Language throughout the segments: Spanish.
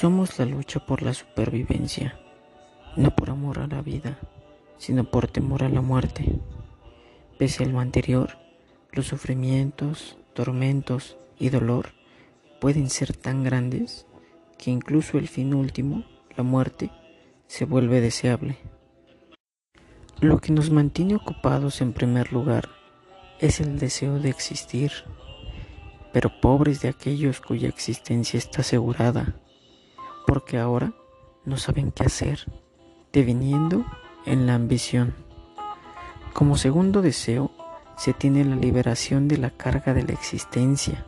Somos la lucha por la supervivencia, no por amor a la vida, sino por temor a la muerte. Pese a lo anterior, los sufrimientos, tormentos y dolor pueden ser tan grandes que incluso el fin último, la muerte, se vuelve deseable. Lo que nos mantiene ocupados en primer lugar es el deseo de existir, pero pobres de aquellos cuya existencia está asegurada porque ahora no saben qué hacer, deviniendo en la ambición. Como segundo deseo, se tiene la liberación de la carga de la existencia,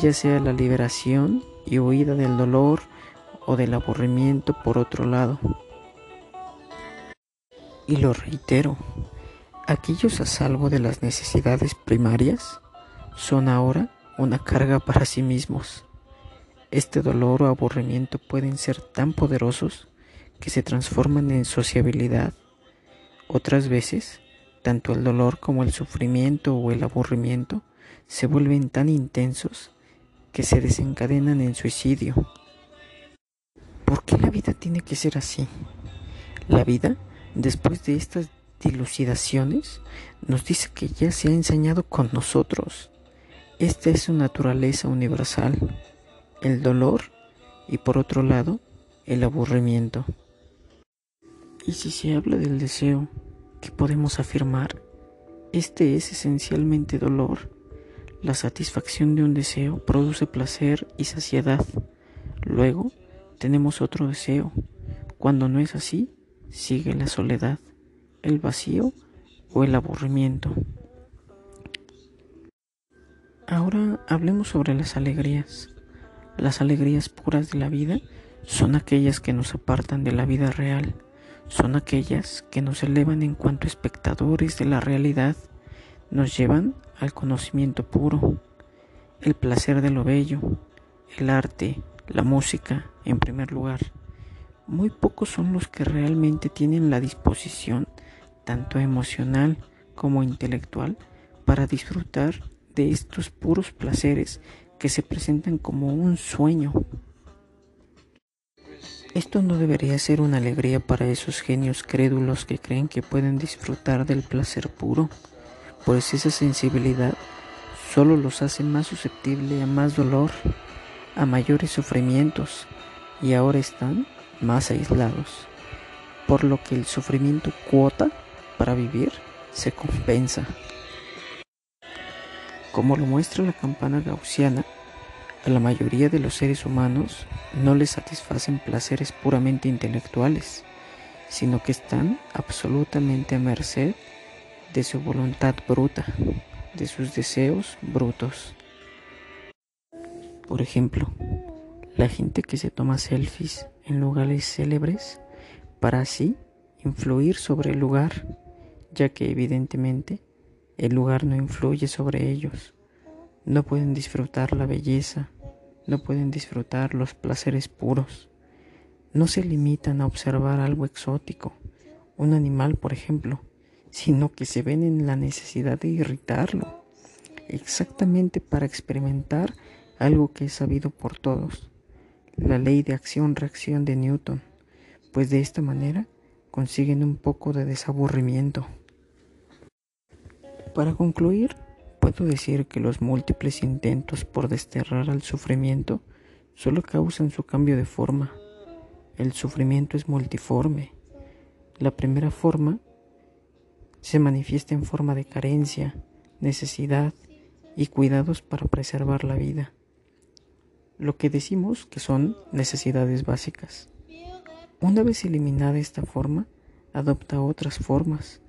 ya sea la liberación y huida del dolor o del aburrimiento por otro lado. Y lo reitero, aquellos a salvo de las necesidades primarias son ahora una carga para sí mismos este dolor o aburrimiento pueden ser tan poderosos que se transforman en sociabilidad. Otras veces, tanto el dolor como el sufrimiento o el aburrimiento se vuelven tan intensos que se desencadenan en suicidio. ¿Por qué la vida tiene que ser así? La vida, después de estas dilucidaciones, nos dice que ya se ha enseñado con nosotros. Esta es su naturaleza universal el dolor y por otro lado el aburrimiento. Y si se habla del deseo, ¿qué podemos afirmar? Este es esencialmente dolor. La satisfacción de un deseo produce placer y saciedad. Luego tenemos otro deseo. Cuando no es así, sigue la soledad, el vacío o el aburrimiento. Ahora hablemos sobre las alegrías. Las alegrías puras de la vida son aquellas que nos apartan de la vida real, son aquellas que nos elevan en cuanto espectadores de la realidad, nos llevan al conocimiento puro, el placer de lo bello, el arte, la música, en primer lugar. Muy pocos son los que realmente tienen la disposición, tanto emocional como intelectual, para disfrutar de estos puros placeres que se presentan como un sueño. Esto no debería ser una alegría para esos genios crédulos que creen que pueden disfrutar del placer puro, pues esa sensibilidad solo los hace más susceptibles a más dolor, a mayores sufrimientos, y ahora están más aislados, por lo que el sufrimiento cuota para vivir se compensa. Como lo muestra la campana gaussiana, a la mayoría de los seres humanos no les satisfacen placeres puramente intelectuales, sino que están absolutamente a merced de su voluntad bruta, de sus deseos brutos. Por ejemplo, la gente que se toma selfies en lugares célebres para así influir sobre el lugar, ya que evidentemente el lugar no influye sobre ellos. No pueden disfrutar la belleza, no pueden disfrutar los placeres puros. No se limitan a observar algo exótico, un animal por ejemplo, sino que se ven en la necesidad de irritarlo, exactamente para experimentar algo que es sabido por todos, la ley de acción-reacción de Newton, pues de esta manera consiguen un poco de desaburrimiento. Para concluir, puedo decir que los múltiples intentos por desterrar al sufrimiento solo causan su cambio de forma. El sufrimiento es multiforme. La primera forma se manifiesta en forma de carencia, necesidad y cuidados para preservar la vida. Lo que decimos que son necesidades básicas. Una vez eliminada esta forma, adopta otras formas.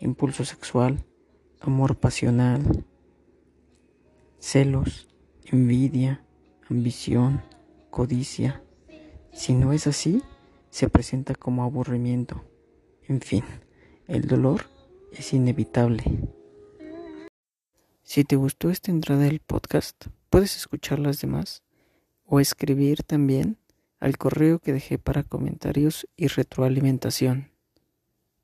Impulso sexual, amor pasional, celos, envidia, ambición, codicia. Si no es así, se presenta como aburrimiento. En fin, el dolor es inevitable. Si te gustó esta entrada del podcast, puedes escuchar las demás o escribir también al correo que dejé para comentarios y retroalimentación.